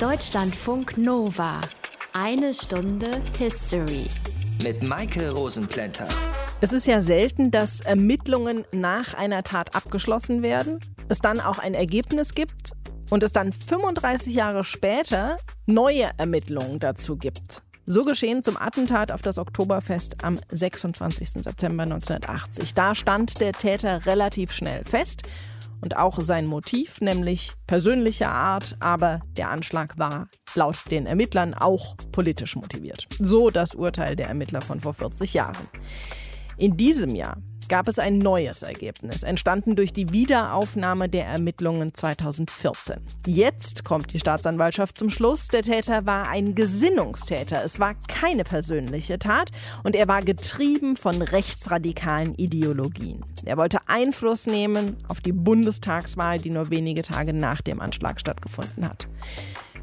Deutschlandfunk Nova. Eine Stunde History. Mit Maike Rosenplanter. Es ist ja selten, dass Ermittlungen nach einer Tat abgeschlossen werden, es dann auch ein Ergebnis gibt und es dann 35 Jahre später neue Ermittlungen dazu gibt. So geschehen zum Attentat auf das Oktoberfest am 26. September 1980. Da stand der Täter relativ schnell fest und auch sein Motiv, nämlich persönlicher Art, aber der Anschlag war laut den Ermittlern auch politisch motiviert. So das Urteil der Ermittler von vor 40 Jahren. In diesem Jahr gab es ein neues Ergebnis, entstanden durch die Wiederaufnahme der Ermittlungen 2014. Jetzt kommt die Staatsanwaltschaft zum Schluss, der Täter war ein Gesinnungstäter. Es war keine persönliche Tat und er war getrieben von rechtsradikalen Ideologien. Er wollte Einfluss nehmen auf die Bundestagswahl, die nur wenige Tage nach dem Anschlag stattgefunden hat.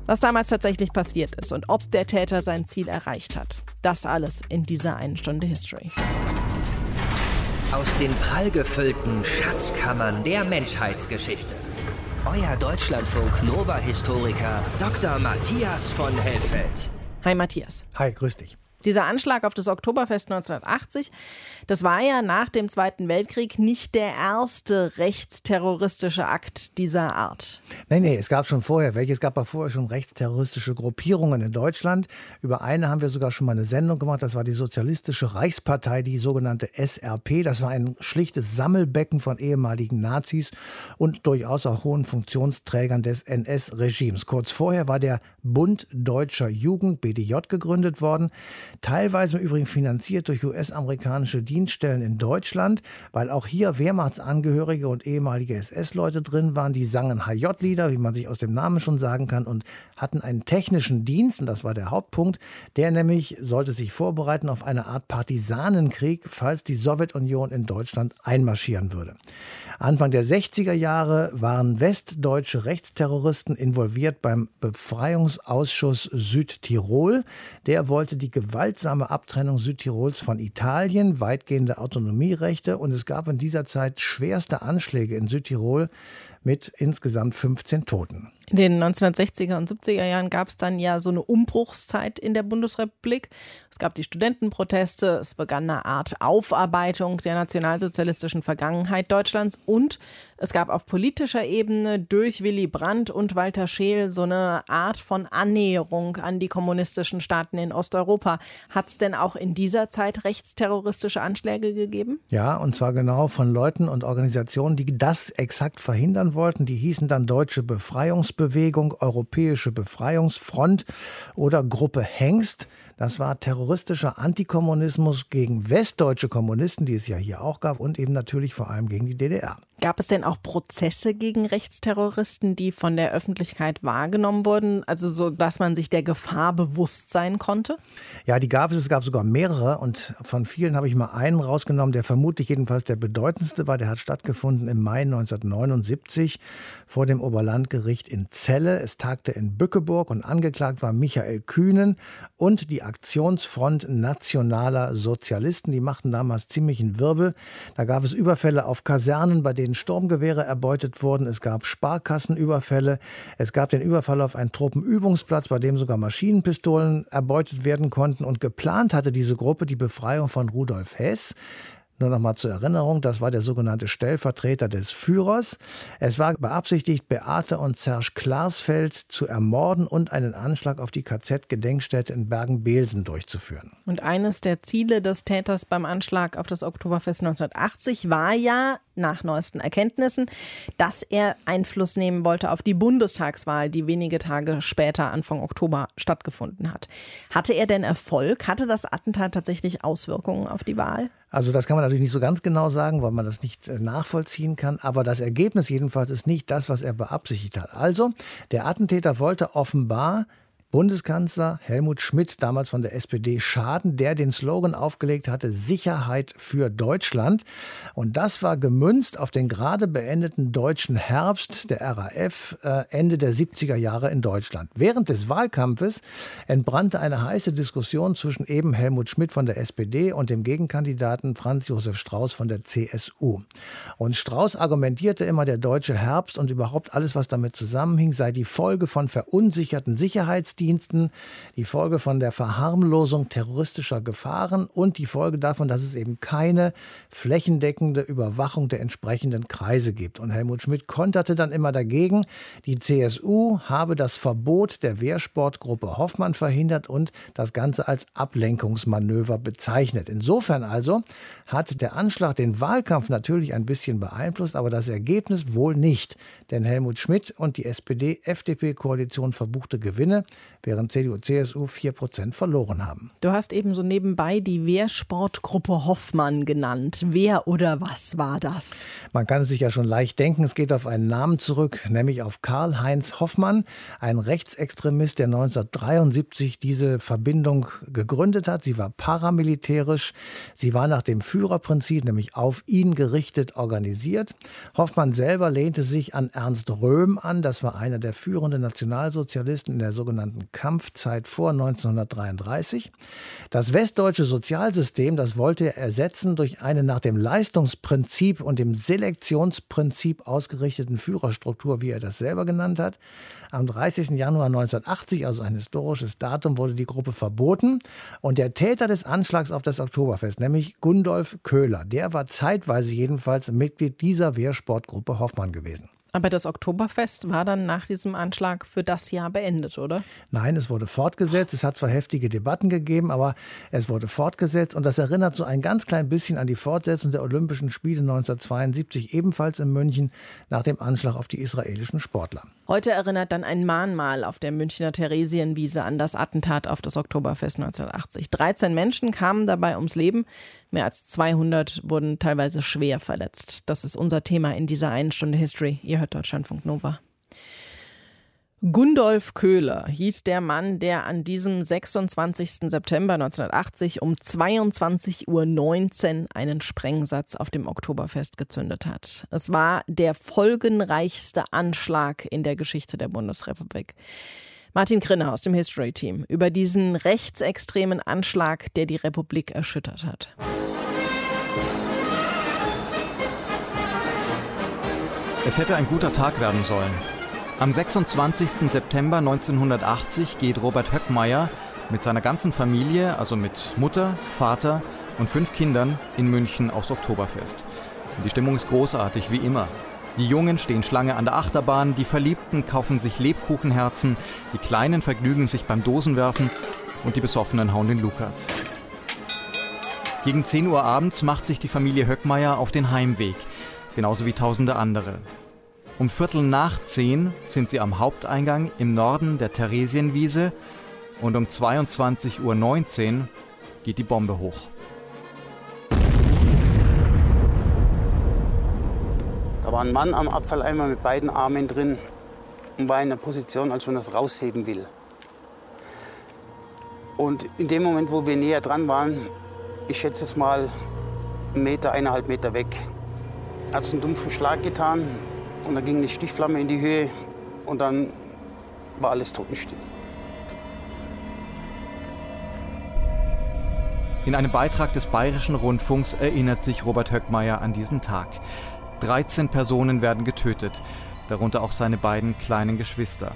Was damals tatsächlich passiert ist und ob der Täter sein Ziel erreicht hat, das alles in dieser einen Stunde History. Aus den prallgefüllten Schatzkammern der Menschheitsgeschichte. Euer Deutschlandfunk Nova-Historiker Dr. Matthias von Helfeld. Hi Matthias. Hi, grüß dich. Dieser Anschlag auf das Oktoberfest 1980, das war ja nach dem Zweiten Weltkrieg nicht der erste rechtsterroristische Akt dieser Art. Nee, nee, es gab schon vorher welche. Es gab ja vorher schon rechtsterroristische Gruppierungen in Deutschland. Über eine haben wir sogar schon mal eine Sendung gemacht. Das war die Sozialistische Reichspartei, die sogenannte SRP. Das war ein schlichtes Sammelbecken von ehemaligen Nazis und durchaus auch hohen Funktionsträgern des NS-Regimes. Kurz vorher war der Bund Deutscher Jugend, BDJ, gegründet worden teilweise im Übrigen finanziert durch US-amerikanische Dienststellen in Deutschland, weil auch hier Wehrmachtsangehörige und ehemalige SS-Leute drin waren, die sangen HJ-Lieder, wie man sich aus dem Namen schon sagen kann, und hatten einen technischen Dienst, und das war der Hauptpunkt, der nämlich sollte sich vorbereiten auf eine Art Partisanenkrieg, falls die Sowjetunion in Deutschland einmarschieren würde. Anfang der 60er Jahre waren westdeutsche Rechtsterroristen involviert beim Befreiungsausschuss Südtirol. Der wollte die gewaltsame Abtrennung Südtirols von Italien, weitgehende Autonomierechte und es gab in dieser Zeit schwerste Anschläge in Südtirol mit insgesamt 15 Toten. In den 1960er und 70er Jahren gab es dann ja so eine Umbruchszeit in der Bundesrepublik. Es gab die Studentenproteste, es begann eine Art Aufarbeitung der nationalsozialistischen Vergangenheit Deutschlands und es gab auf politischer Ebene durch Willy Brandt und Walter Scheel so eine Art von Annäherung an die kommunistischen Staaten in Osteuropa. Hat es denn auch in dieser Zeit rechtsterroristische Anschläge gegeben? Ja, und zwar genau von Leuten und Organisationen, die das exakt verhindern wollten. Die hießen dann Deutsche Befreiungsbewegung, Europäische Befreiungsfront oder Gruppe Hengst. Das war terroristischer Antikommunismus gegen westdeutsche Kommunisten, die es ja hier auch gab, und eben natürlich vor allem gegen die DDR. Gab es denn auch Prozesse gegen Rechtsterroristen, die von der Öffentlichkeit wahrgenommen wurden, also so, dass man sich der Gefahr bewusst sein konnte? Ja, die gab es. Es gab sogar mehrere und von vielen habe ich mal einen rausgenommen, der vermutlich jedenfalls der bedeutendste war. Der hat stattgefunden im Mai 1979 vor dem Oberlandgericht in Celle. Es tagte in Bückeburg und angeklagt war Michael Kühnen und die Aktionsfront Nationaler Sozialisten. Die machten damals ziemlichen Wirbel. Da gab es Überfälle auf Kasernen, bei denen Sturmgewehre erbeutet wurden. Es gab Sparkassenüberfälle. Es gab den Überfall auf einen Truppenübungsplatz, bei dem sogar Maschinenpistolen erbeutet werden konnten. Und geplant hatte diese Gruppe die Befreiung von Rudolf Hess. Nur noch mal zur Erinnerung, das war der sogenannte Stellvertreter des Führers. Es war beabsichtigt, Beate und Serge Klarsfeld zu ermorden und einen Anschlag auf die KZ-Gedenkstätte in Bergen-Belsen durchzuführen. Und eines der Ziele des Täters beim Anschlag auf das Oktoberfest 1980 war ja, nach neuesten Erkenntnissen, dass er Einfluss nehmen wollte auf die Bundestagswahl, die wenige Tage später, Anfang Oktober, stattgefunden hat. Hatte er denn Erfolg? Hatte das Attentat tatsächlich Auswirkungen auf die Wahl? Also das kann man natürlich nicht so ganz genau sagen, weil man das nicht äh, nachvollziehen kann. Aber das Ergebnis jedenfalls ist nicht das, was er beabsichtigt hat. Also der Attentäter wollte offenbar Bundeskanzler Helmut Schmidt, damals von der SPD, Schaden, der den Slogan aufgelegt hatte, Sicherheit für Deutschland. Und das war gemünzt auf den gerade beendeten deutschen Herbst der RAF äh, Ende der 70er Jahre in Deutschland. Während des Wahlkampfes entbrannte eine heiße Diskussion zwischen eben Helmut Schmidt von der SPD und dem Gegenkandidaten Franz Josef Strauß von der CSU. Und Strauß argumentierte immer, der deutsche Herbst und überhaupt alles, was damit zusammenhing, sei die Folge von verunsicherten Sicherheitsdiensten, die Folge von der Verharmlosung terroristischer Gefahren und die Folge davon, dass es eben keine flächendeckende Überwachung der entsprechenden Kreise gibt. Und Helmut Schmidt konterte dann immer dagegen, die CSU habe das Verbot der Wehrsportgruppe Hoffmann verhindert und das Ganze als Ablenkungsmanöver bezeichnet. Insofern also hat der Anschlag den Wahlkampf natürlich ein bisschen beeinflusst, aber das Ergebnis wohl nicht. Denn Helmut Schmidt und die SPD-FDP-Koalition verbuchte Gewinne, während CDU, CSU 4 Prozent verloren haben. Du hast eben so nebenbei die Wehrsportgruppe Hoffmann genannt. Wer oder was war das? Man kann es sich ja schon leicht denken. Es geht auf einen Namen zurück, nämlich auf Karl-Heinz Hoffmann, ein Rechtsextremist, der 1973 diese Verbindung gegründet hat. Sie war paramilitärisch. Sie war nach dem Führerprinzip, nämlich auf ihn gerichtet, organisiert. Hoffmann selber lehnte sich an Ernst Röhm an. Das war einer der führenden Nationalsozialisten in der sogenannten Kampfzeit vor 1933. Das westdeutsche Sozialsystem, das wollte er ersetzen durch eine nach dem Leistungsprinzip und dem Selektionsprinzip ausgerichteten Führerstruktur, wie er das selber genannt hat. Am 30. Januar 1980, also ein historisches Datum, wurde die Gruppe verboten. Und der Täter des Anschlags auf das Oktoberfest, nämlich Gundolf Köhler, der war zeitweise jedenfalls Mitglied dieser Wehrsportgruppe Hoffmann gewesen. Aber das Oktoberfest war dann nach diesem Anschlag für das Jahr beendet, oder? Nein, es wurde fortgesetzt. Es hat zwar heftige Debatten gegeben, aber es wurde fortgesetzt. Und das erinnert so ein ganz klein bisschen an die Fortsetzung der Olympischen Spiele 1972, ebenfalls in München, nach dem Anschlag auf die israelischen Sportler. Heute erinnert dann ein Mahnmal auf der Münchner Theresienwiese an das Attentat auf das Oktoberfest 1980. 13 Menschen kamen dabei ums Leben. Mehr als 200 wurden teilweise schwer verletzt. Das ist unser Thema in dieser einen Stunde History. Ihr hört Deutschlandfunk Nova. Gundolf Köhler hieß der Mann, der an diesem 26. September 1980 um 22.19 Uhr einen Sprengsatz auf dem Oktoberfest gezündet hat. Es war der folgenreichste Anschlag in der Geschichte der Bundesrepublik. Martin Krinner aus dem History Team über diesen rechtsextremen Anschlag, der die Republik erschüttert hat. Es hätte ein guter Tag werden sollen. Am 26. September 1980 geht Robert Höckmeier mit seiner ganzen Familie, also mit Mutter, Vater und fünf Kindern, in München aufs Oktoberfest. Die Stimmung ist großartig, wie immer. Die Jungen stehen Schlange an der Achterbahn, die Verliebten kaufen sich Lebkuchenherzen, die Kleinen vergnügen sich beim Dosenwerfen und die Besoffenen hauen den Lukas. Gegen 10 Uhr abends macht sich die Familie Höckmeier auf den Heimweg, genauso wie tausende andere. Um Viertel nach zehn sind sie am Haupteingang im Norden der Theresienwiese und um 22.19 Uhr geht die Bombe hoch. Da war ein Mann am Abfalleimer mit beiden Armen drin und war in der Position, als wenn er es rausheben will. Und in dem Moment, wo wir näher dran waren, ich schätze es mal einen Meter, eineinhalb Meter weg, hat es einen dumpfen Schlag getan. Und dann ging eine Stichflamme in die Höhe und dann war alles totenstill. In einem Beitrag des Bayerischen Rundfunks erinnert sich Robert Höckmeier an diesen Tag. 13 Personen werden getötet, darunter auch seine beiden kleinen Geschwister.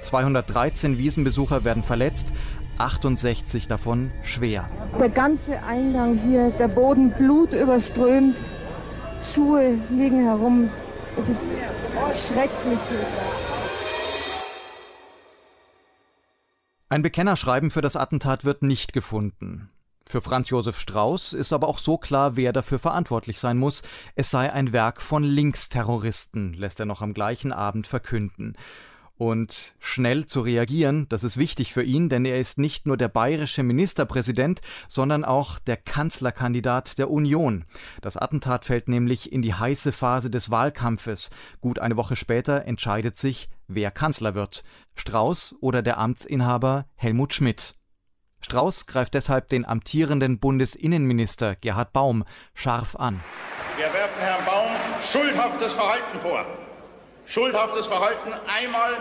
213 Wiesenbesucher werden verletzt, 68 davon schwer. Der ganze Eingang hier, der Boden blutüberströmt, Schuhe liegen herum, es ist schrecklich. Ein Bekennerschreiben für das Attentat wird nicht gefunden. Für Franz Josef Strauß ist aber auch so klar, wer dafür verantwortlich sein muss. Es sei ein Werk von Linksterroristen, lässt er noch am gleichen Abend verkünden. Und schnell zu reagieren, das ist wichtig für ihn, denn er ist nicht nur der bayerische Ministerpräsident, sondern auch der Kanzlerkandidat der Union. Das Attentat fällt nämlich in die heiße Phase des Wahlkampfes. Gut eine Woche später entscheidet sich, wer Kanzler wird, Strauß oder der Amtsinhaber Helmut Schmidt. Strauß greift deshalb den amtierenden Bundesinnenminister Gerhard Baum scharf an. Wir werfen Herrn Baum schuldhaftes Verhalten vor. Schuldhaftes Verhalten einmal,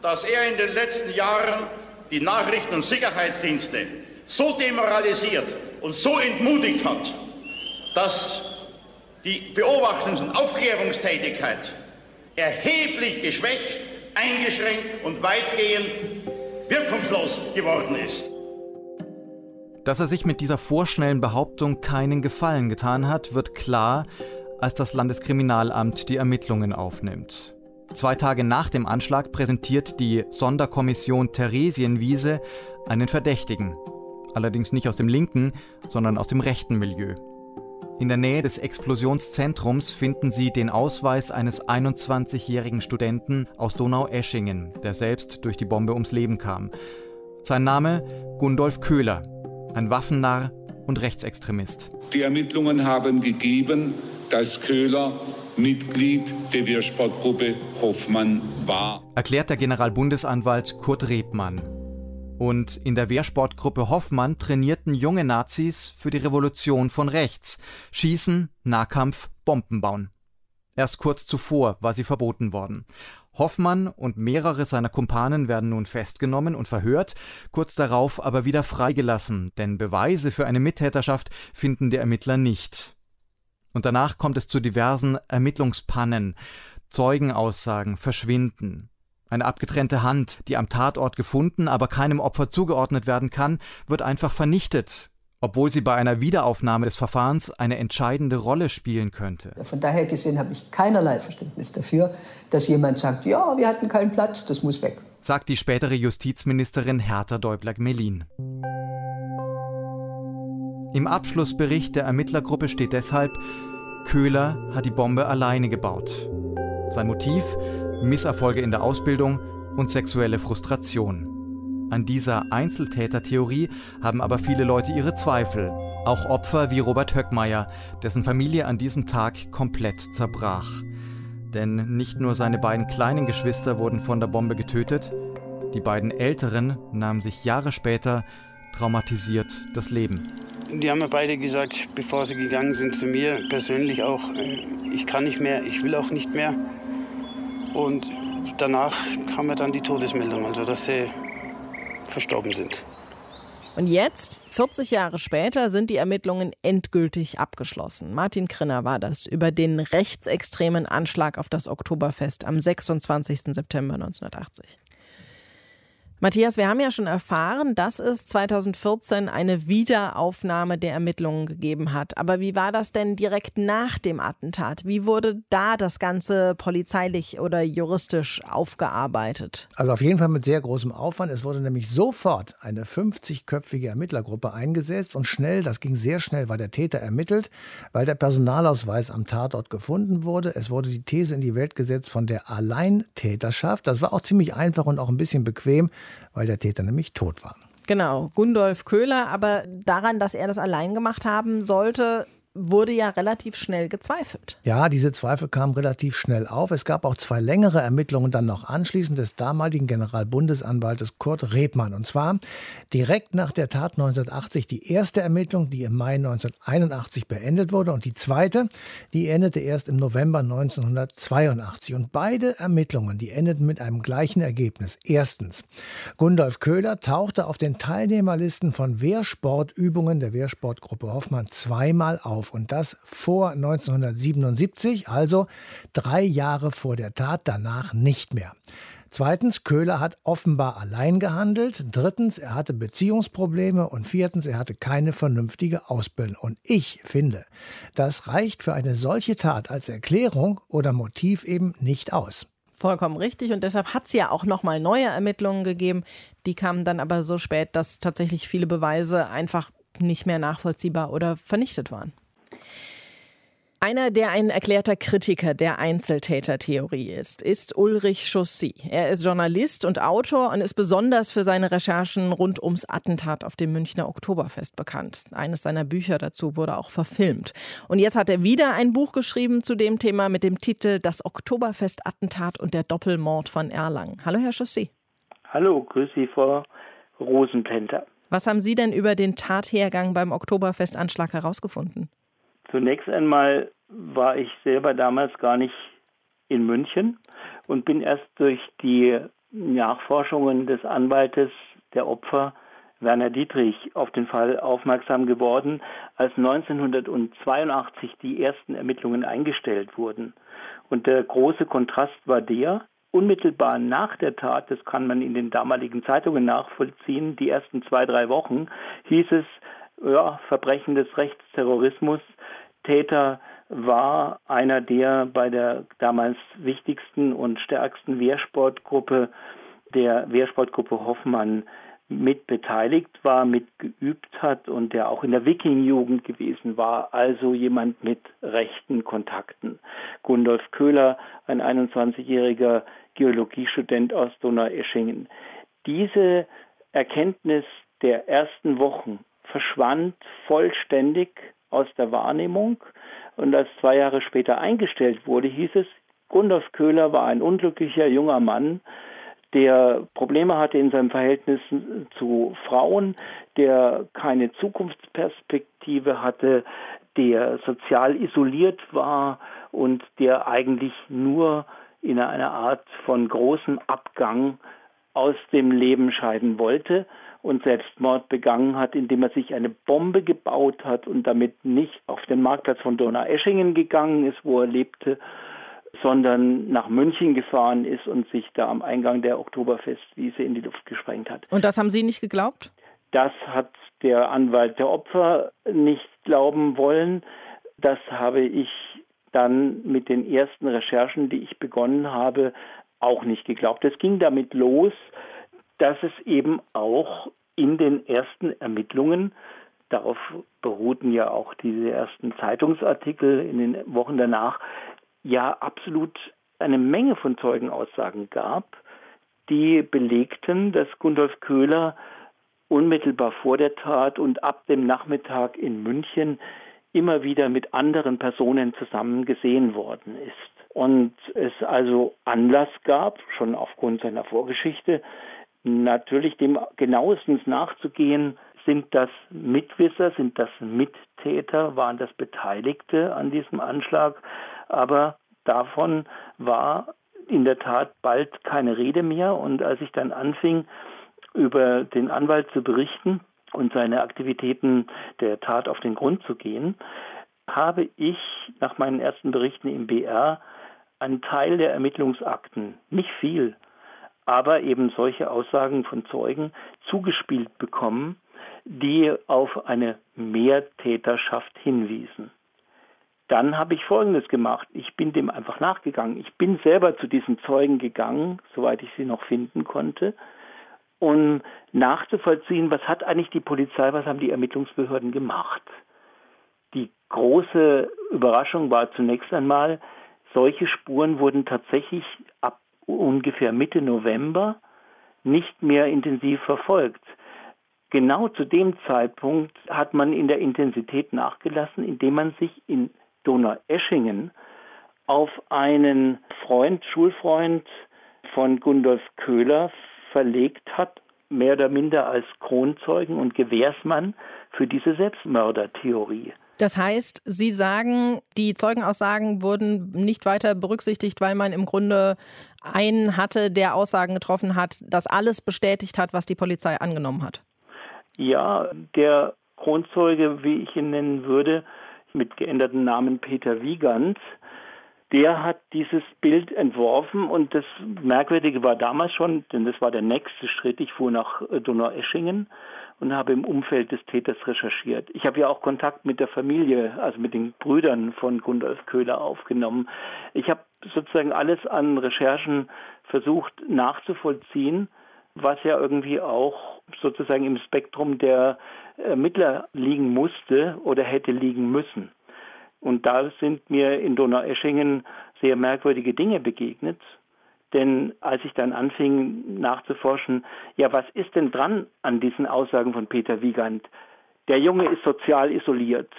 dass er in den letzten Jahren die Nachrichten- und Sicherheitsdienste so demoralisiert und so entmutigt hat, dass die Beobachtungs- und Aufklärungstätigkeit erheblich geschwächt, eingeschränkt und weitgehend wirkungslos geworden ist. Dass er sich mit dieser vorschnellen Behauptung keinen Gefallen getan hat, wird klar, als das Landeskriminalamt die Ermittlungen aufnimmt. Zwei Tage nach dem Anschlag präsentiert die Sonderkommission Theresienwiese einen Verdächtigen. Allerdings nicht aus dem linken, sondern aus dem rechten Milieu. In der Nähe des Explosionszentrums finden sie den Ausweis eines 21-jährigen Studenten aus Donaueschingen, der selbst durch die Bombe ums Leben kam. Sein Name Gundolf Köhler, ein Waffennarr und Rechtsextremist. Die Ermittlungen haben gegeben, dass Köhler Mitglied der Wehrsportgruppe Hoffmann war, erklärt der Generalbundesanwalt Kurt Rebmann. Und in der Wehrsportgruppe Hoffmann trainierten junge Nazis für die Revolution von rechts. Schießen, Nahkampf, Bomben bauen. Erst kurz zuvor war sie verboten worden. Hoffmann und mehrere seiner Kumpanen werden nun festgenommen und verhört, kurz darauf aber wieder freigelassen, denn Beweise für eine Mittäterschaft finden die Ermittler nicht. Und danach kommt es zu diversen Ermittlungspannen, Zeugenaussagen verschwinden. Eine abgetrennte Hand, die am Tatort gefunden, aber keinem Opfer zugeordnet werden kann, wird einfach vernichtet, obwohl sie bei einer Wiederaufnahme des Verfahrens eine entscheidende Rolle spielen könnte. Von daher gesehen habe ich keinerlei Verständnis dafür, dass jemand sagt, ja, wir hatten keinen Platz, das muss weg. Sagt die spätere Justizministerin Hertha Däubler-Gmelin. Im Abschlussbericht der Ermittlergruppe steht deshalb, Köhler hat die Bombe alleine gebaut. Sein Motiv Misserfolge in der Ausbildung und sexuelle Frustration. An dieser Einzeltätertheorie haben aber viele Leute ihre Zweifel. Auch Opfer wie Robert Höckmeier, dessen Familie an diesem Tag komplett zerbrach. Denn nicht nur seine beiden kleinen Geschwister wurden von der Bombe getötet, die beiden älteren nahmen sich Jahre später traumatisiert das Leben. Die haben mir beide gesagt, bevor sie gegangen sind zu mir, persönlich auch, äh, ich kann nicht mehr, ich will auch nicht mehr. Und danach kam ja dann die Todesmeldung, also dass sie verstorben sind. Und jetzt, 40 Jahre später, sind die Ermittlungen endgültig abgeschlossen. Martin Krinner war das über den rechtsextremen Anschlag auf das Oktoberfest am 26. September 1980. Matthias, wir haben ja schon erfahren, dass es 2014 eine Wiederaufnahme der Ermittlungen gegeben hat. Aber wie war das denn direkt nach dem Attentat? Wie wurde da das Ganze polizeilich oder juristisch aufgearbeitet? Also auf jeden Fall mit sehr großem Aufwand. Es wurde nämlich sofort eine 50-köpfige Ermittlergruppe eingesetzt und schnell, das ging sehr schnell, war der Täter ermittelt, weil der Personalausweis am Tatort gefunden wurde. Es wurde die These in die Welt gesetzt von der Alleintäterschaft. Das war auch ziemlich einfach und auch ein bisschen bequem weil der Täter nämlich tot war. Genau, Gundolf Köhler, aber daran, dass er das allein gemacht haben sollte, wurde ja relativ schnell gezweifelt. Ja, diese Zweifel kamen relativ schnell auf. Es gab auch zwei längere Ermittlungen dann noch anschließend des damaligen Generalbundesanwaltes Kurt Rebmann. Und zwar direkt nach der Tat 1980 die erste Ermittlung, die im Mai 1981 beendet wurde und die zweite, die endete erst im November 1982. Und beide Ermittlungen, die endeten mit einem gleichen Ergebnis. Erstens, Gundolf Köhler tauchte auf den Teilnehmerlisten von Wehrsportübungen der Wehrsportgruppe Hoffmann zweimal auf auf und das vor 1977, also drei Jahre vor der Tat, danach nicht mehr. Zweitens, Köhler hat offenbar allein gehandelt. Drittens, er hatte Beziehungsprobleme. Und viertens, er hatte keine vernünftige Ausbildung. Und ich finde, das reicht für eine solche Tat als Erklärung oder Motiv eben nicht aus. Vollkommen richtig. Und deshalb hat es ja auch nochmal neue Ermittlungen gegeben. Die kamen dann aber so spät, dass tatsächlich viele Beweise einfach nicht mehr nachvollziehbar oder vernichtet waren. Einer, der ein erklärter Kritiker der Einzeltätertheorie ist, ist Ulrich Chaussy. Er ist Journalist und Autor und ist besonders für seine Recherchen rund ums Attentat auf dem Münchner Oktoberfest bekannt. Eines seiner Bücher dazu wurde auch verfilmt. Und jetzt hat er wieder ein Buch geschrieben zu dem Thema mit dem Titel Das Oktoberfest-Attentat und der Doppelmord von Erlangen. Hallo, Herr Chaussy. Hallo, grüß Sie, Frau Rosenplenter. Was haben Sie denn über den Tathergang beim Oktoberfestanschlag herausgefunden? Zunächst einmal war ich selber damals gar nicht in München und bin erst durch die Nachforschungen des Anwaltes der Opfer Werner Dietrich auf den Fall aufmerksam geworden, als 1982 die ersten Ermittlungen eingestellt wurden. Und der große Kontrast war der, unmittelbar nach der Tat, das kann man in den damaligen Zeitungen nachvollziehen, die ersten zwei, drei Wochen, hieß es, ja, Verbrechen des Rechtsterrorismus, Täter war einer, der bei der damals wichtigsten und stärksten Wehrsportgruppe, der Wehrsportgruppe Hoffmann, mit beteiligt war, mitgeübt hat und der auch in der Wiking-Jugend gewesen war, also jemand mit rechten Kontakten. Gundolf Köhler, ein 21-jähriger Geologiestudent aus Donaueschingen. Diese Erkenntnis der ersten Wochen verschwand vollständig aus der Wahrnehmung. Und als zwei Jahre später eingestellt wurde, hieß es, Gundolf Köhler war ein unglücklicher junger Mann, der Probleme hatte in seinem Verhältnis zu Frauen, der keine Zukunftsperspektive hatte, der sozial isoliert war und der eigentlich nur in einer Art von großem Abgang aus dem Leben scheiden wollte und Selbstmord begangen hat, indem er sich eine Bombe gebaut hat und damit nicht auf den Marktplatz von Donaueschingen gegangen ist, wo er lebte, sondern nach München gefahren ist und sich da am Eingang der Oktoberfestwiese in die Luft gesprengt hat. Und das haben Sie nicht geglaubt? Das hat der Anwalt der Opfer nicht glauben wollen. Das habe ich dann mit den ersten Recherchen, die ich begonnen habe, auch nicht geglaubt. Es ging damit los, dass es eben auch in den ersten Ermittlungen, darauf beruhten ja auch diese ersten Zeitungsartikel in den Wochen danach, ja absolut eine Menge von Zeugenaussagen gab, die belegten, dass Gundolf Köhler unmittelbar vor der Tat und ab dem Nachmittag in München immer wieder mit anderen Personen zusammen gesehen worden ist. Und es also Anlass gab, schon aufgrund seiner Vorgeschichte, natürlich dem genauestens nachzugehen, sind das Mitwisser, sind das Mittäter, waren das Beteiligte an diesem Anschlag, aber davon war in der Tat bald keine Rede mehr. Und als ich dann anfing, über den Anwalt zu berichten und seine Aktivitäten der Tat auf den Grund zu gehen, habe ich nach meinen ersten Berichten im BR einen Teil der Ermittlungsakten, nicht viel, aber eben solche Aussagen von Zeugen zugespielt bekommen, die auf eine Mehrtäterschaft hinwiesen. Dann habe ich Folgendes gemacht. Ich bin dem einfach nachgegangen. Ich bin selber zu diesen Zeugen gegangen, soweit ich sie noch finden konnte, um nachzuvollziehen, was hat eigentlich die Polizei, was haben die Ermittlungsbehörden gemacht. Die große Überraschung war zunächst einmal, solche Spuren wurden tatsächlich ab ungefähr Mitte November nicht mehr intensiv verfolgt. Genau zu dem Zeitpunkt hat man in der Intensität nachgelassen, indem man sich in Donaueschingen auf einen Freund, Schulfreund von Gundolf Köhler verlegt hat, mehr oder minder als Kronzeugen und Gewährsmann für diese Selbstmördertheorie. Das heißt, Sie sagen, die Zeugenaussagen wurden nicht weiter berücksichtigt, weil man im Grunde einen hatte, der Aussagen getroffen hat, das alles bestätigt hat, was die Polizei angenommen hat. Ja, der Kronzeuge, wie ich ihn nennen würde, mit geänderten Namen Peter Wiegand, der hat dieses Bild entworfen und das Merkwürdige war damals schon, denn das war der nächste Schritt, ich fuhr nach Donaueschingen und habe im Umfeld des Täters recherchiert. Ich habe ja auch Kontakt mit der Familie, also mit den Brüdern von Gundolf Köhler aufgenommen. Ich habe sozusagen alles an Recherchen versucht nachzuvollziehen, was ja irgendwie auch sozusagen im Spektrum der Ermittler liegen musste oder hätte liegen müssen. Und da sind mir in Donaueschingen sehr merkwürdige Dinge begegnet. Denn als ich dann anfing nachzuforschen, ja, was ist denn dran an diesen Aussagen von Peter Wiegand? Der Junge ist sozial isoliert.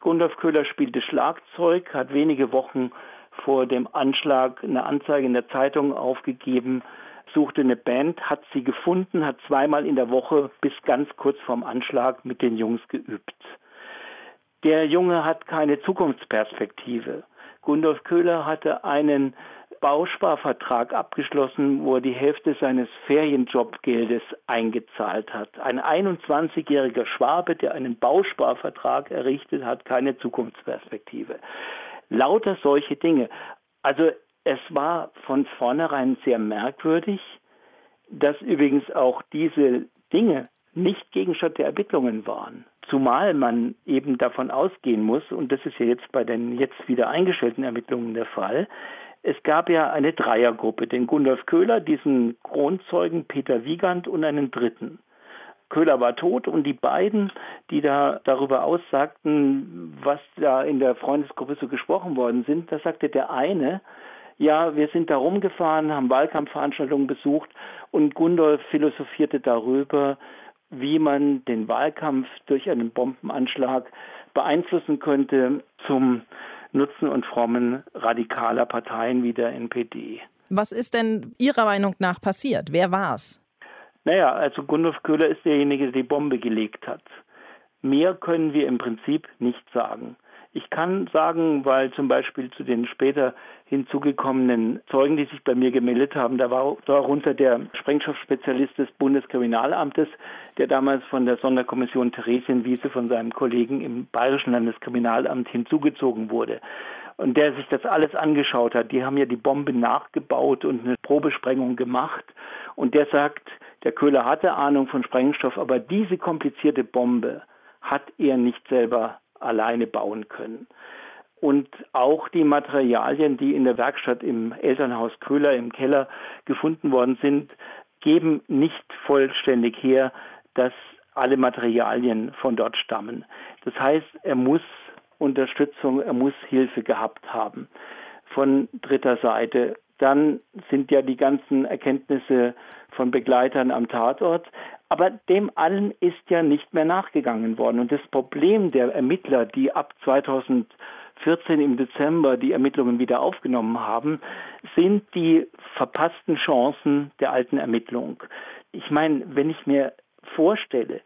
Gundolf Köhler spielte Schlagzeug, hat wenige Wochen vor dem Anschlag eine Anzeige in der Zeitung aufgegeben, suchte eine Band, hat sie gefunden, hat zweimal in der Woche bis ganz kurz vorm Anschlag mit den Jungs geübt. Der Junge hat keine Zukunftsperspektive. Gundolf Köhler hatte einen Bausparvertrag abgeschlossen, wo er die Hälfte seines Ferienjobgeldes eingezahlt hat. Ein 21-jähriger Schwabe, der einen Bausparvertrag errichtet hat, keine Zukunftsperspektive. Lauter solche Dinge. Also es war von vornherein sehr merkwürdig, dass übrigens auch diese Dinge nicht Gegenstand der Ermittlungen waren. Zumal man eben davon ausgehen muss, und das ist ja jetzt bei den jetzt wieder eingestellten Ermittlungen der Fall, es gab ja eine Dreiergruppe, den Gundolf Köhler, diesen Kronzeugen Peter Wiegand und einen dritten. Köhler war tot und die beiden, die da darüber aussagten, was da in der Freundesgruppe so gesprochen worden sind, da sagte der eine, ja, wir sind da rumgefahren, haben Wahlkampfveranstaltungen besucht und Gundolf philosophierte darüber, wie man den Wahlkampf durch einen Bombenanschlag beeinflussen könnte zum Nutzen und Frommen radikaler Parteien wie der NPD. Was ist denn Ihrer Meinung nach passiert? Wer war's? Naja, also Gundolf Köhler ist derjenige, der die Bombe gelegt hat. Mehr können wir im Prinzip nicht sagen. Ich kann sagen, weil zum Beispiel zu den später hinzugekommenen Zeugen, die sich bei mir gemeldet haben, da war darunter der Sprengstoffspezialist des Bundeskriminalamtes, der damals von der Sonderkommission Theresienwiese von seinem Kollegen im Bayerischen Landeskriminalamt hinzugezogen wurde und der sich das alles angeschaut hat. Die haben ja die Bombe nachgebaut und eine Probesprengung gemacht. Und der sagt, der Köhler hatte Ahnung von Sprengstoff, aber diese komplizierte Bombe hat er nicht selber alleine bauen können. Und auch die Materialien, die in der Werkstatt im Elternhaus Köhler im Keller gefunden worden sind, geben nicht vollständig her, dass alle Materialien von dort stammen. Das heißt, er muss Unterstützung, er muss Hilfe gehabt haben von dritter Seite. Dann sind ja die ganzen Erkenntnisse von Begleitern am Tatort. Aber dem allen ist ja nicht mehr nachgegangen worden. Und das Problem der Ermittler, die ab 2014 im Dezember die Ermittlungen wieder aufgenommen haben, sind die verpassten Chancen der alten Ermittlung. Ich meine, wenn ich mir vorstelle,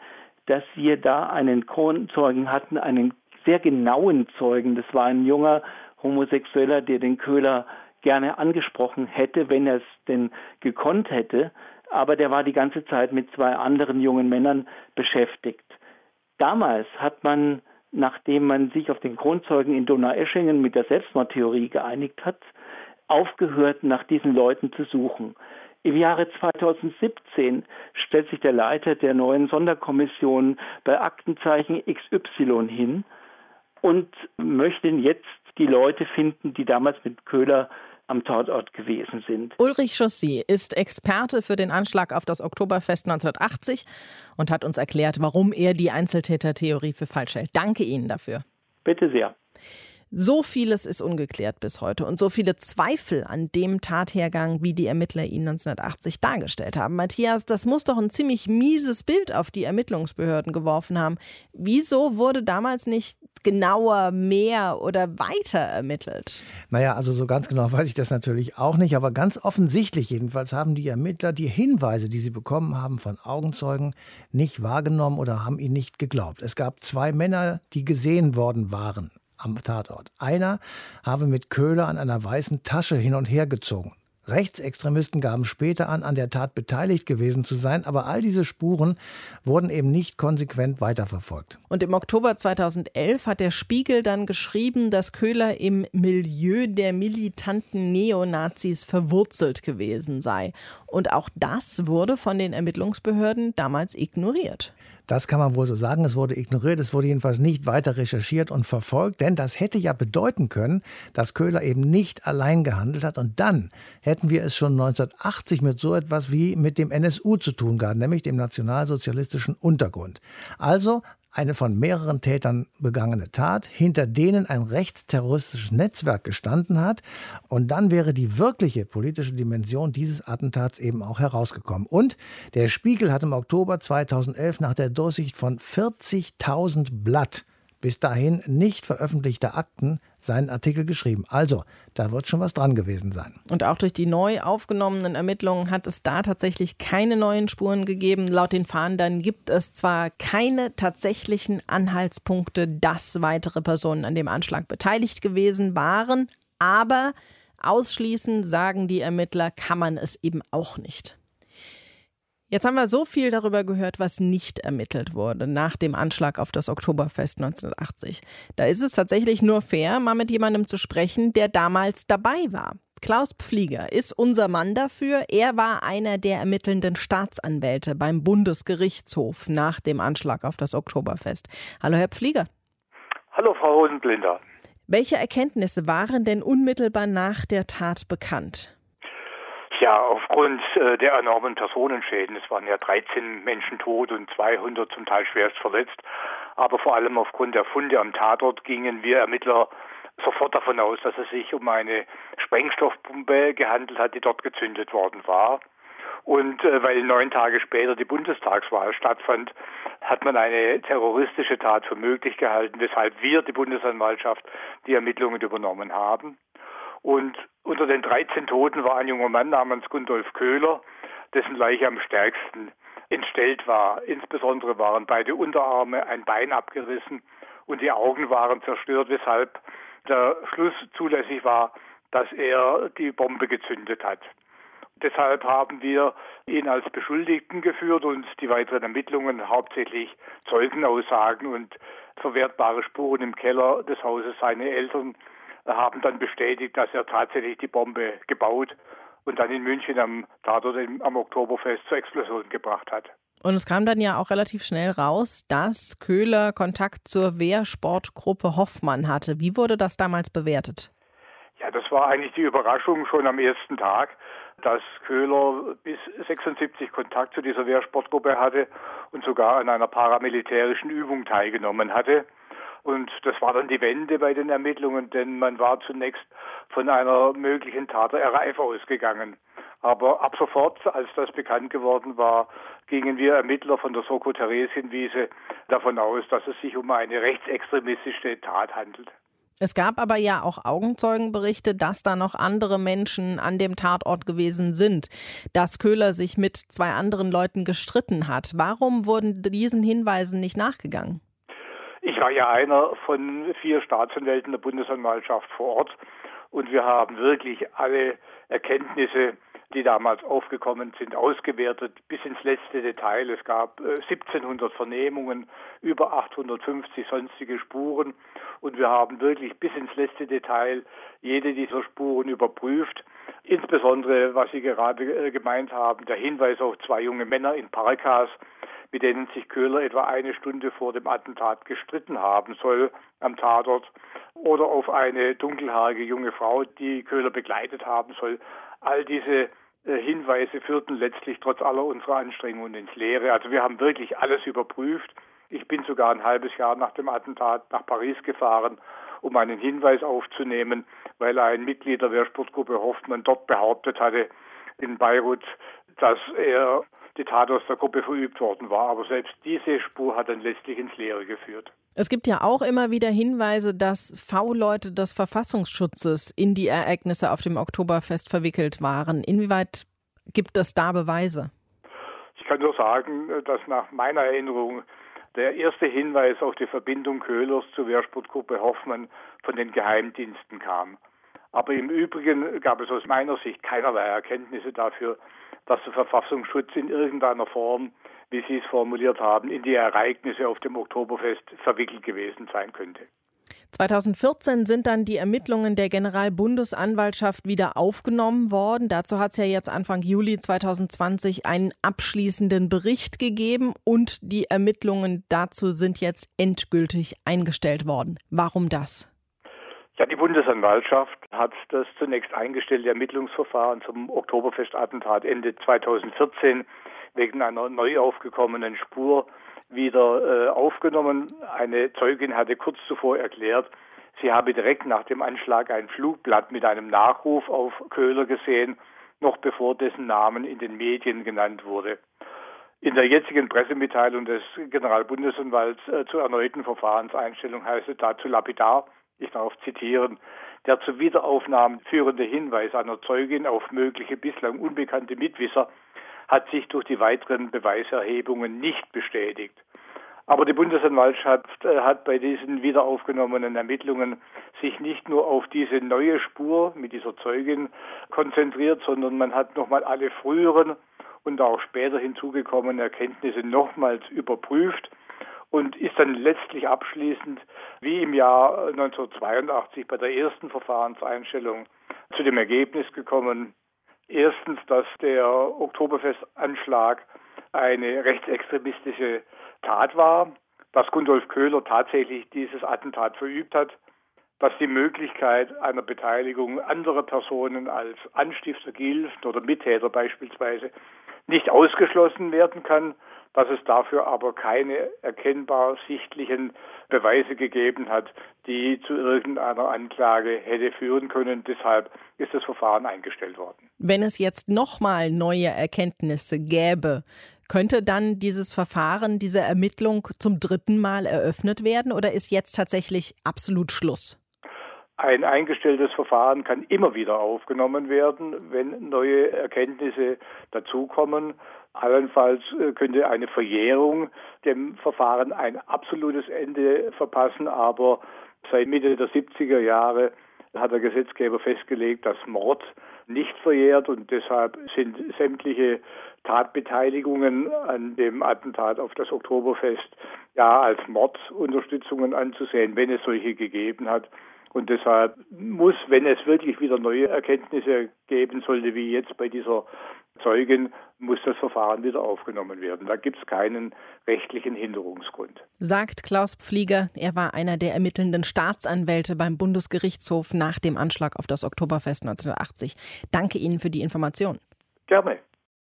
dass wir da einen Kronzeugen hatten, einen sehr genauen Zeugen, das war ein junger Homosexueller, der den Köhler gerne angesprochen hätte, wenn er es denn gekonnt hätte, aber der war die ganze Zeit mit zwei anderen jungen Männern beschäftigt. Damals hat man, nachdem man sich auf den Kronzeugen in Donaueschingen mit der Selbstmordtheorie geeinigt hat, aufgehört, nach diesen Leuten zu suchen. Im Jahre 2017 stellt sich der Leiter der neuen Sonderkommission bei Aktenzeichen XY hin und möchte jetzt die Leute finden, die damals mit Köhler am Tatort gewesen sind. Ulrich Chaussy ist Experte für den Anschlag auf das Oktoberfest 1980 und hat uns erklärt, warum er die Einzeltätertheorie für falsch hält. Danke Ihnen dafür. Bitte sehr. So vieles ist ungeklärt bis heute und so viele Zweifel an dem Tathergang, wie die Ermittler ihn 1980 dargestellt haben. Matthias, das muss doch ein ziemlich mieses Bild auf die Ermittlungsbehörden geworfen haben. Wieso wurde damals nicht genauer, mehr oder weiter ermittelt? Naja, also so ganz genau weiß ich das natürlich auch nicht, aber ganz offensichtlich jedenfalls haben die Ermittler die Hinweise, die sie bekommen haben von Augenzeugen, nicht wahrgenommen oder haben ihnen nicht geglaubt. Es gab zwei Männer, die gesehen worden waren am Tatort. Einer habe mit Köhler an einer weißen Tasche hin und her gezogen. Rechtsextremisten gaben später an, an der Tat beteiligt gewesen zu sein, aber all diese Spuren wurden eben nicht konsequent weiterverfolgt. Und im Oktober 2011 hat der Spiegel dann geschrieben, dass Köhler im Milieu der militanten Neonazis verwurzelt gewesen sei. Und auch das wurde von den Ermittlungsbehörden damals ignoriert. Das kann man wohl so sagen. Es wurde ignoriert. Es wurde jedenfalls nicht weiter recherchiert und verfolgt, denn das hätte ja bedeuten können, dass Köhler eben nicht allein gehandelt hat. Und dann hätten wir es schon 1980 mit so etwas wie mit dem NSU zu tun gehabt, nämlich dem nationalsozialistischen Untergrund. Also eine von mehreren Tätern begangene Tat, hinter denen ein rechtsterroristisches Netzwerk gestanden hat. Und dann wäre die wirkliche politische Dimension dieses Attentats eben auch herausgekommen. Und der Spiegel hat im Oktober 2011 nach der Durchsicht von 40.000 Blatt bis dahin nicht veröffentlichte Akten seinen Artikel geschrieben. Also, da wird schon was dran gewesen sein. Und auch durch die neu aufgenommenen Ermittlungen hat es da tatsächlich keine neuen Spuren gegeben. Laut den Fahndern gibt es zwar keine tatsächlichen Anhaltspunkte, dass weitere Personen an dem Anschlag beteiligt gewesen waren, aber ausschließen, sagen die Ermittler, kann man es eben auch nicht. Jetzt haben wir so viel darüber gehört, was nicht ermittelt wurde nach dem Anschlag auf das Oktoberfest 1980. Da ist es tatsächlich nur fair, mal mit jemandem zu sprechen, der damals dabei war. Klaus Pflieger ist unser Mann dafür. Er war einer der ermittelnden Staatsanwälte beim Bundesgerichtshof nach dem Anschlag auf das Oktoberfest. Hallo, Herr Pflieger. Hallo, Frau Hosenblinder. Welche Erkenntnisse waren denn unmittelbar nach der Tat bekannt? Ja, aufgrund äh, der enormen Personenschäden, es waren ja 13 Menschen tot und 200 zum Teil schwerst verletzt, aber vor allem aufgrund der Funde am Tatort gingen wir Ermittler sofort davon aus, dass es sich um eine Sprengstoffbombe gehandelt hat, die dort gezündet worden war. Und äh, weil neun Tage später die Bundestagswahl stattfand, hat man eine terroristische Tat für möglich gehalten, weshalb wir, die Bundesanwaltschaft, die Ermittlungen übernommen haben. Und unter den 13 Toten war ein junger Mann namens Gundolf Köhler, dessen Leiche am stärksten entstellt war. Insbesondere waren beide Unterarme, ein Bein abgerissen und die Augen waren zerstört, weshalb der Schluss zulässig war, dass er die Bombe gezündet hat. Deshalb haben wir ihn als Beschuldigten geführt und die weiteren Ermittlungen hauptsächlich Zeugenaussagen und verwertbare Spuren im Keller des Hauses seiner Eltern haben dann bestätigt, dass er tatsächlich die Bombe gebaut und dann in München am Tatort am Oktoberfest zur Explosion gebracht hat. Und es kam dann ja auch relativ schnell raus, dass Köhler Kontakt zur Wehrsportgruppe Hoffmann hatte. Wie wurde das damals bewertet? Ja, das war eigentlich die Überraschung schon am ersten Tag, dass Köhler bis 76 Kontakt zu dieser Wehrsportgruppe hatte und sogar an einer paramilitärischen Übung teilgenommen hatte. Und das war dann die Wende bei den Ermittlungen, denn man war zunächst von einer möglichen Taterreife ausgegangen. Aber ab sofort, als das bekannt geworden war, gingen wir Ermittler von der Soko Theresienwiese davon aus, dass es sich um eine rechtsextremistische Tat handelt. Es gab aber ja auch Augenzeugenberichte, dass da noch andere Menschen an dem Tatort gewesen sind, dass Köhler sich mit zwei anderen Leuten gestritten hat. Warum wurden diesen Hinweisen nicht nachgegangen? Ich war ja einer von vier Staatsanwälten der Bundesanwaltschaft vor Ort und wir haben wirklich alle Erkenntnisse, die damals aufgekommen sind, ausgewertet bis ins letzte Detail. Es gab 1700 äh, Vernehmungen, über 850 sonstige Spuren und wir haben wirklich bis ins letzte Detail jede dieser Spuren überprüft. Insbesondere, was Sie gerade äh, gemeint haben, der Hinweis auf zwei junge Männer in Parkas, mit denen sich Köhler etwa eine Stunde vor dem Attentat gestritten haben soll am Tatort oder auf eine dunkelhaarige junge Frau, die Köhler begleitet haben soll. All diese äh, Hinweise führten letztlich trotz aller unserer Anstrengungen ins Leere. Also wir haben wirklich alles überprüft. Ich bin sogar ein halbes Jahr nach dem Attentat nach Paris gefahren, um einen Hinweis aufzunehmen, weil ein Mitglied der Wehrsportgruppe Hoffmann dort behauptet hatte, in Beirut, dass er die Tat aus der Gruppe verübt worden war. Aber selbst diese Spur hat dann letztlich ins Leere geführt. Es gibt ja auch immer wieder Hinweise, dass V-Leute des Verfassungsschutzes in die Ereignisse auf dem Oktoberfest verwickelt waren. Inwieweit gibt es da Beweise? Ich kann nur sagen, dass nach meiner Erinnerung der erste Hinweis auf die Verbindung Köhlers zur Wehrsportgruppe Hoffmann von den Geheimdiensten kam. Aber im Übrigen gab es aus meiner Sicht keinerlei Erkenntnisse dafür, dass der Verfassungsschutz in irgendeiner Form, wie Sie es formuliert haben, in die Ereignisse auf dem Oktoberfest verwickelt gewesen sein könnte. 2014 sind dann die Ermittlungen der Generalbundesanwaltschaft wieder aufgenommen worden. Dazu hat es ja jetzt Anfang Juli 2020 einen abschließenden Bericht gegeben und die Ermittlungen dazu sind jetzt endgültig eingestellt worden. Warum das? Ja, die Bundesanwaltschaft hat das zunächst eingestellte Ermittlungsverfahren zum Oktoberfestattentat Ende 2014 wegen einer neu aufgekommenen Spur wieder äh, aufgenommen. Eine Zeugin hatte kurz zuvor erklärt, sie habe direkt nach dem Anschlag ein Flugblatt mit einem Nachruf auf Köhler gesehen, noch bevor dessen Namen in den Medien genannt wurde. In der jetzigen Pressemitteilung des Generalbundesanwalts äh, zur erneuten Verfahrenseinstellung heißt es dazu lapidar, ich darf zitieren, der zur Wiederaufnahme führende Hinweis einer Zeugin auf mögliche bislang unbekannte Mitwisser hat sich durch die weiteren Beweiserhebungen nicht bestätigt. Aber die Bundesanwaltschaft äh, hat bei diesen wiederaufgenommenen Ermittlungen sich nicht nur auf diese neue Spur mit dieser Zeugin konzentriert, sondern man hat nochmal alle früheren und auch später hinzugekommenen Erkenntnisse nochmals überprüft und ist dann letztlich abschließend, wie im Jahr 1982 bei der ersten Verfahrenseinstellung, zu dem Ergebnis gekommen, erstens, dass der Oktoberfestanschlag eine rechtsextremistische Tat war, dass Gundolf Köhler tatsächlich dieses Attentat verübt hat, dass die Möglichkeit einer Beteiligung anderer Personen als Anstifter gilt oder Mittäter beispielsweise nicht ausgeschlossen werden kann, dass es dafür aber keine erkennbar sichtlichen Beweise gegeben hat, die zu irgendeiner Anklage hätte führen können. Deshalb ist das Verfahren eingestellt worden. Wenn es jetzt nochmal neue Erkenntnisse gäbe, könnte dann dieses Verfahren, diese Ermittlung zum dritten Mal eröffnet werden oder ist jetzt tatsächlich absolut Schluss? Ein eingestelltes Verfahren kann immer wieder aufgenommen werden, wenn neue Erkenntnisse dazukommen. Allenfalls äh, könnte eine Verjährung dem Verfahren ein absolutes Ende verpassen, aber seit Mitte der 70er Jahre hat der Gesetzgeber festgelegt, dass Mord nicht verjährt und deshalb sind sämtliche Tatbeteiligungen an dem Attentat auf das Oktoberfest ja als Mordunterstützungen anzusehen, wenn es solche gegeben hat. Und deshalb muss, wenn es wirklich wieder neue Erkenntnisse geben sollte, wie jetzt bei dieser Zeugin, muss das Verfahren wieder aufgenommen werden. Da gibt es keinen rechtlichen Hinderungsgrund. Sagt Klaus Pflieger. Er war einer der ermittelnden Staatsanwälte beim Bundesgerichtshof nach dem Anschlag auf das Oktoberfest 1980. Danke Ihnen für die Information. Gerne.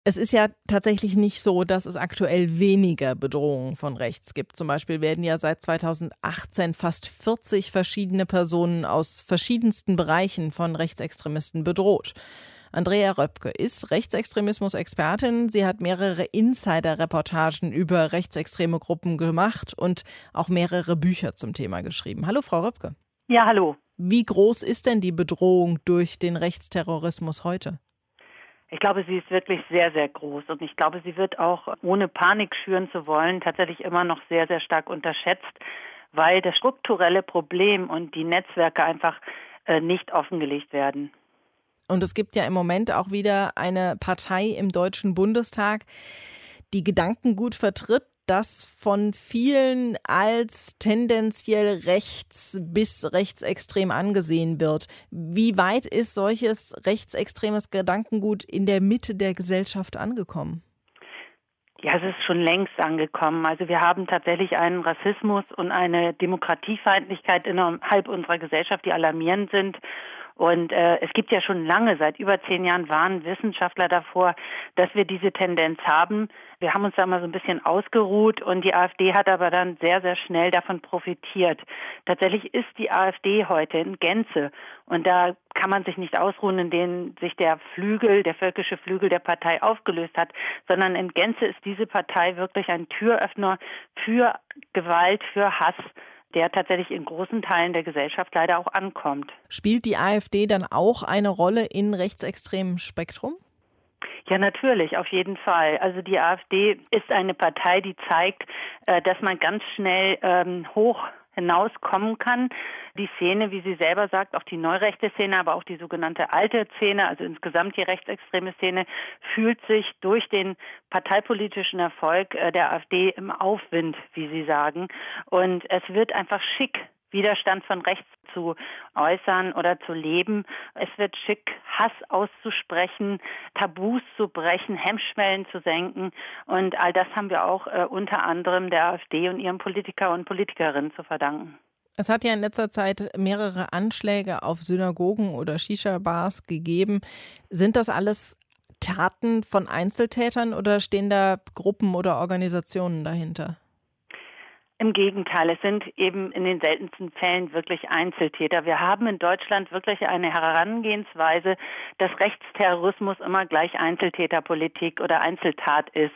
Es ist ja tatsächlich nicht so, dass es aktuell weniger Bedrohungen von rechts gibt. Zum Beispiel werden ja seit 2018 fast 40 verschiedene Personen aus verschiedensten Bereichen von Rechtsextremisten bedroht. Andrea Röpke ist Rechtsextremismus-Expertin. Sie hat mehrere Insider-Reportagen über rechtsextreme Gruppen gemacht und auch mehrere Bücher zum Thema geschrieben. Hallo, Frau Röpke. Ja, hallo. Wie groß ist denn die Bedrohung durch den Rechtsterrorismus heute? Ich glaube, sie ist wirklich sehr, sehr groß und ich glaube, sie wird auch, ohne Panik schüren zu wollen, tatsächlich immer noch sehr, sehr stark unterschätzt, weil das strukturelle Problem und die Netzwerke einfach äh, nicht offengelegt werden. Und es gibt ja im Moment auch wieder eine Partei im Deutschen Bundestag, die Gedankengut vertritt, das von vielen als tendenziell rechts bis rechtsextrem angesehen wird. Wie weit ist solches rechtsextremes Gedankengut in der Mitte der Gesellschaft angekommen? Ja, es ist schon längst angekommen. Also wir haben tatsächlich einen Rassismus und eine Demokratiefeindlichkeit innerhalb unserer Gesellschaft, die alarmierend sind. Und äh, es gibt ja schon lange, seit über zehn Jahren waren Wissenschaftler davor, dass wir diese Tendenz haben. Wir haben uns da mal so ein bisschen ausgeruht und die AfD hat aber dann sehr, sehr schnell davon profitiert. Tatsächlich ist die AfD heute in Gänze und da kann man sich nicht ausruhen, in denen sich der Flügel, der völkische Flügel der Partei aufgelöst hat, sondern in Gänze ist diese Partei wirklich ein Türöffner für Gewalt, für Hass der tatsächlich in großen Teilen der Gesellschaft leider auch ankommt. Spielt die AfD dann auch eine Rolle in rechtsextremem Spektrum? Ja, natürlich, auf jeden Fall. Also die AfD ist eine Partei, die zeigt, äh, dass man ganz schnell ähm, hoch hinauskommen kann. Die Szene, wie sie selber sagt, auch die neurechte Szene, aber auch die sogenannte alte Szene, also insgesamt die rechtsextreme Szene, fühlt sich durch den parteipolitischen Erfolg äh, der AfD im Aufwind, wie sie sagen. Und es wird einfach schick, Widerstand von rechts zu äußern oder zu leben. Es wird schick, Hass auszusprechen, Tabus zu brechen, Hemmschwellen zu senken. Und all das haben wir auch äh, unter anderem der AfD und ihren Politiker und Politikerinnen zu verdanken. Es hat ja in letzter Zeit mehrere Anschläge auf Synagogen oder Shisha-Bars gegeben. Sind das alles Taten von Einzeltätern oder stehen da Gruppen oder Organisationen dahinter? Im Gegenteil, es sind eben in den seltensten Fällen wirklich Einzeltäter. Wir haben in Deutschland wirklich eine Herangehensweise, dass Rechtsterrorismus immer gleich Einzeltäterpolitik oder Einzeltat ist.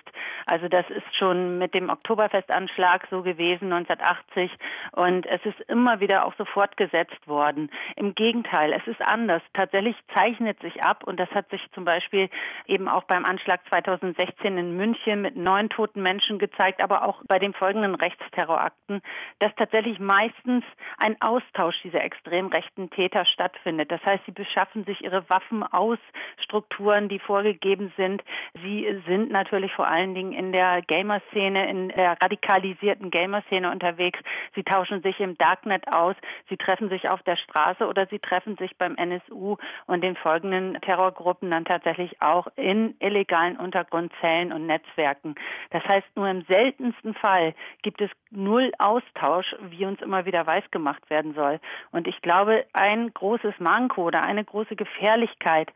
Also das ist schon mit dem Oktoberfestanschlag so gewesen 1980 und es ist immer wieder auch so fortgesetzt worden. Im Gegenteil, es ist anders. Tatsächlich zeichnet sich ab und das hat sich zum Beispiel eben auch beim Anschlag 2016 in München mit neun toten Menschen gezeigt, aber auch bei dem folgenden Rechtsterrorismus Terrorakten, dass tatsächlich meistens ein Austausch dieser extrem rechten Täter stattfindet. Das heißt, sie beschaffen sich ihre Waffen aus Strukturen, die vorgegeben sind. Sie sind natürlich vor allen Dingen in der Gamer-Szene, in der radikalisierten Gamer-Szene unterwegs. Sie tauschen sich im Darknet aus. Sie treffen sich auf der Straße oder sie treffen sich beim NSU und den folgenden Terrorgruppen dann tatsächlich auch in illegalen Untergrundzellen und Netzwerken. Das heißt, nur im seltensten Fall gibt es null Austausch, wie uns immer wieder weisgemacht werden soll. Und ich glaube, ein großes Manko oder eine große Gefährlichkeit,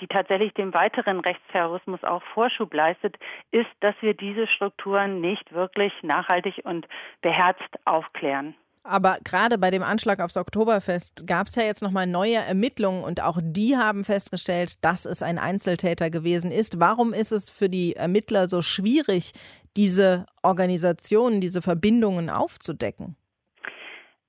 die tatsächlich dem weiteren Rechtsterrorismus auch Vorschub leistet, ist, dass wir diese Strukturen nicht wirklich nachhaltig und beherzt aufklären. Aber gerade bei dem Anschlag aufs Oktoberfest gab es ja jetzt nochmal neue Ermittlungen und auch die haben festgestellt, dass es ein Einzeltäter gewesen ist. Warum ist es für die Ermittler so schwierig, diese Organisationen, diese Verbindungen aufzudecken?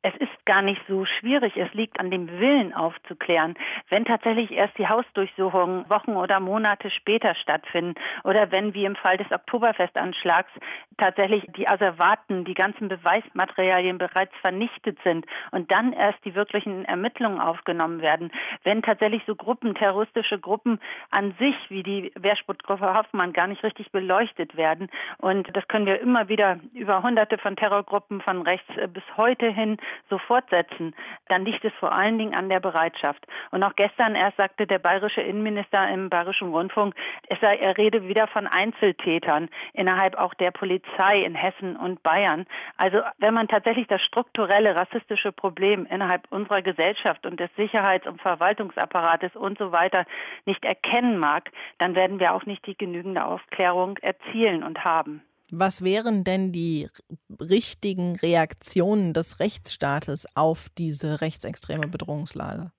Es ist gar nicht so schwierig. Es liegt an dem Willen aufzuklären. Wenn tatsächlich erst die Hausdurchsuchungen Wochen oder Monate später stattfinden oder wenn wie im Fall des Oktoberfestanschlags tatsächlich die Asservaten, die ganzen Beweismaterialien bereits vernichtet sind und dann erst die wirklichen Ermittlungen aufgenommen werden, wenn tatsächlich so Gruppen, terroristische Gruppen an sich wie die Wehrsportgruppe Hoffmann gar nicht richtig beleuchtet werden und das können wir immer wieder über hunderte von Terrorgruppen von rechts bis heute hin sofort fortsetzen, dann liegt es vor allen Dingen an der Bereitschaft. Und auch gestern erst sagte der bayerische Innenminister im Bayerischen Rundfunk, es sei, er rede wieder von Einzeltätern innerhalb auch der Polizei in Hessen und Bayern. Also wenn man tatsächlich das strukturelle rassistische Problem innerhalb unserer Gesellschaft und des Sicherheits- und Verwaltungsapparates und so weiter nicht erkennen mag, dann werden wir auch nicht die genügende Aufklärung erzielen und haben. Was wären denn die richtigen Reaktionen des Rechtsstaates auf diese rechtsextreme Bedrohungslage?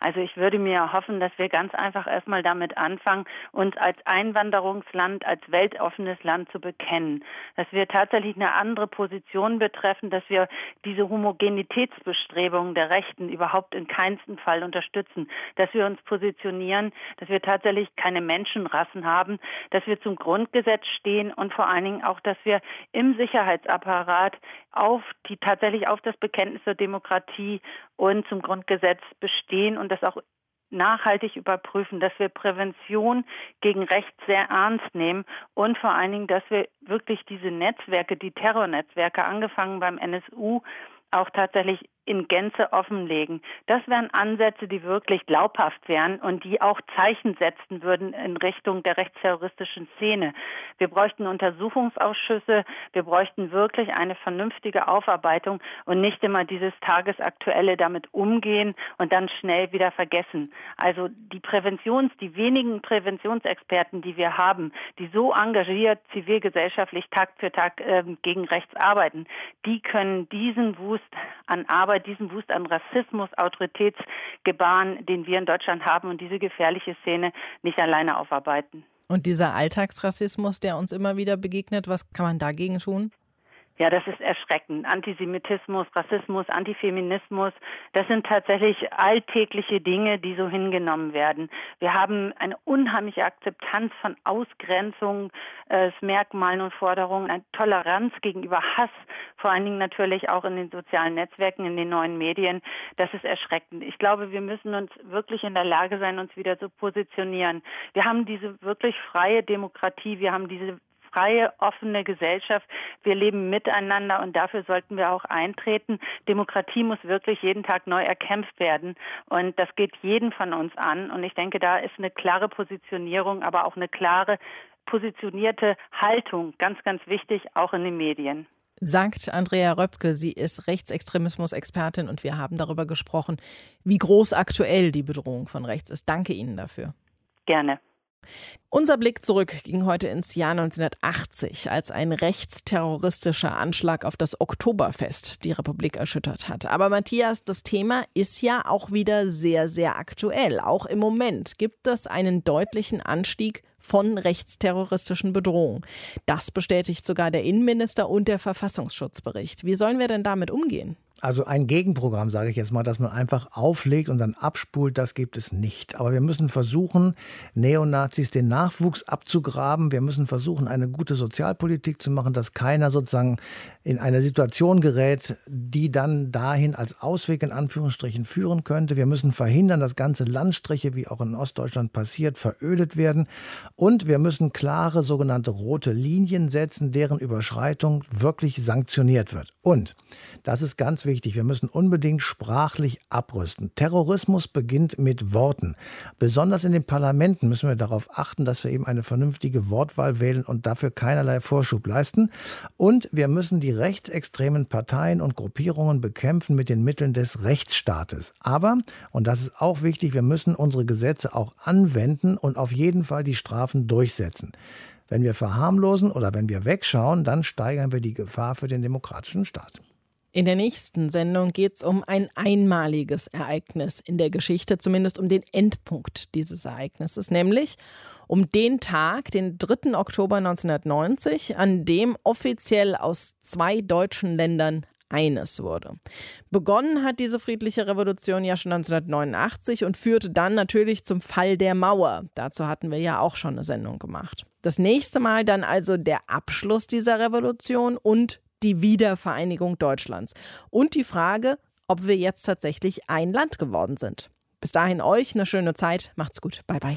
Also ich würde mir hoffen, dass wir ganz einfach erstmal damit anfangen, uns als Einwanderungsland, als weltoffenes Land zu bekennen. Dass wir tatsächlich eine andere Position betreffen, dass wir diese Homogenitätsbestrebungen der Rechten überhaupt in keinsten Fall unterstützen. Dass wir uns positionieren, dass wir tatsächlich keine Menschenrassen haben, dass wir zum Grundgesetz stehen und vor allen Dingen auch, dass wir im Sicherheitsapparat auf die tatsächlich auf das Bekenntnis zur Demokratie und zum Grundgesetz bestehen und das auch nachhaltig überprüfen, dass wir Prävention gegen Recht sehr ernst nehmen und vor allen Dingen, dass wir wirklich diese Netzwerke, die Terrornetzwerke, angefangen beim NSU, auch tatsächlich in Gänze offenlegen. Das wären Ansätze, die wirklich glaubhaft wären und die auch Zeichen setzen würden in Richtung der rechtsterroristischen Szene. Wir bräuchten Untersuchungsausschüsse, wir bräuchten wirklich eine vernünftige Aufarbeitung und nicht immer dieses tagesaktuelle damit umgehen und dann schnell wieder vergessen. Also die Präventions, die wenigen Präventionsexperten, die wir haben, die so engagiert zivilgesellschaftlich Tag für Tag äh, gegen rechts arbeiten, die können diesen Wust an Arbeit diesen Wust an Rassismus, Autoritätsgebaren, den wir in Deutschland haben und diese gefährliche Szene nicht alleine aufarbeiten. Und dieser Alltagsrassismus, der uns immer wieder begegnet, was kann man dagegen tun? Ja, das ist erschreckend. Antisemitismus, Rassismus, Antifeminismus, das sind tatsächlich alltägliche Dinge, die so hingenommen werden. Wir haben eine unheimliche Akzeptanz von Ausgrenzung, äh, und Forderungen, eine Toleranz gegenüber Hass, vor allen Dingen natürlich auch in den sozialen Netzwerken, in den neuen Medien. Das ist erschreckend. Ich glaube, wir müssen uns wirklich in der Lage sein, uns wieder zu positionieren. Wir haben diese wirklich freie Demokratie, wir haben diese freie, offene Gesellschaft. Wir leben miteinander und dafür sollten wir auch eintreten. Demokratie muss wirklich jeden Tag neu erkämpft werden und das geht jeden von uns an. Und ich denke, da ist eine klare Positionierung, aber auch eine klare positionierte Haltung ganz, ganz wichtig, auch in den Medien. Sagt Andrea Röpke, sie ist Rechtsextremismus-Expertin und wir haben darüber gesprochen, wie groß aktuell die Bedrohung von rechts ist. Danke Ihnen dafür. Gerne. Unser Blick zurück ging heute ins Jahr 1980, als ein rechtsterroristischer Anschlag auf das Oktoberfest die Republik erschüttert hat. Aber Matthias, das Thema ist ja auch wieder sehr, sehr aktuell. Auch im Moment gibt es einen deutlichen Anstieg von rechtsterroristischen Bedrohungen. Das bestätigt sogar der Innenminister und der Verfassungsschutzbericht. Wie sollen wir denn damit umgehen? Also ein Gegenprogramm, sage ich jetzt mal, dass man einfach auflegt und dann abspult, das gibt es nicht. Aber wir müssen versuchen, Neonazis den Nachwuchs abzugraben. Wir müssen versuchen, eine gute Sozialpolitik zu machen, dass keiner sozusagen in eine Situation gerät, die dann dahin als Ausweg in Anführungsstrichen führen könnte. Wir müssen verhindern, dass ganze Landstriche, wie auch in Ostdeutschland passiert, verödet werden. Und wir müssen klare sogenannte rote Linien setzen, deren Überschreitung wirklich sanktioniert wird. Und das ist ganz wichtig. Wir müssen unbedingt sprachlich abrüsten. Terrorismus beginnt mit Worten. Besonders in den Parlamenten müssen wir darauf achten, dass wir eben eine vernünftige Wortwahl wählen und dafür keinerlei Vorschub leisten. Und wir müssen die rechtsextremen Parteien und Gruppierungen bekämpfen mit den Mitteln des Rechtsstaates. Aber, und das ist auch wichtig, wir müssen unsere Gesetze auch anwenden und auf jeden Fall die Strafen durchsetzen. Wenn wir verharmlosen oder wenn wir wegschauen, dann steigern wir die Gefahr für den demokratischen Staat. In der nächsten Sendung geht es um ein einmaliges Ereignis in der Geschichte, zumindest um den Endpunkt dieses Ereignisses, nämlich um den Tag, den 3. Oktober 1990, an dem offiziell aus zwei deutschen Ländern eines wurde. Begonnen hat diese friedliche Revolution ja schon 1989 und führte dann natürlich zum Fall der Mauer. Dazu hatten wir ja auch schon eine Sendung gemacht. Das nächste Mal dann also der Abschluss dieser Revolution und die Wiedervereinigung Deutschlands. Und die Frage, ob wir jetzt tatsächlich ein Land geworden sind. Bis dahin euch eine schöne Zeit. Macht's gut. Bye bye.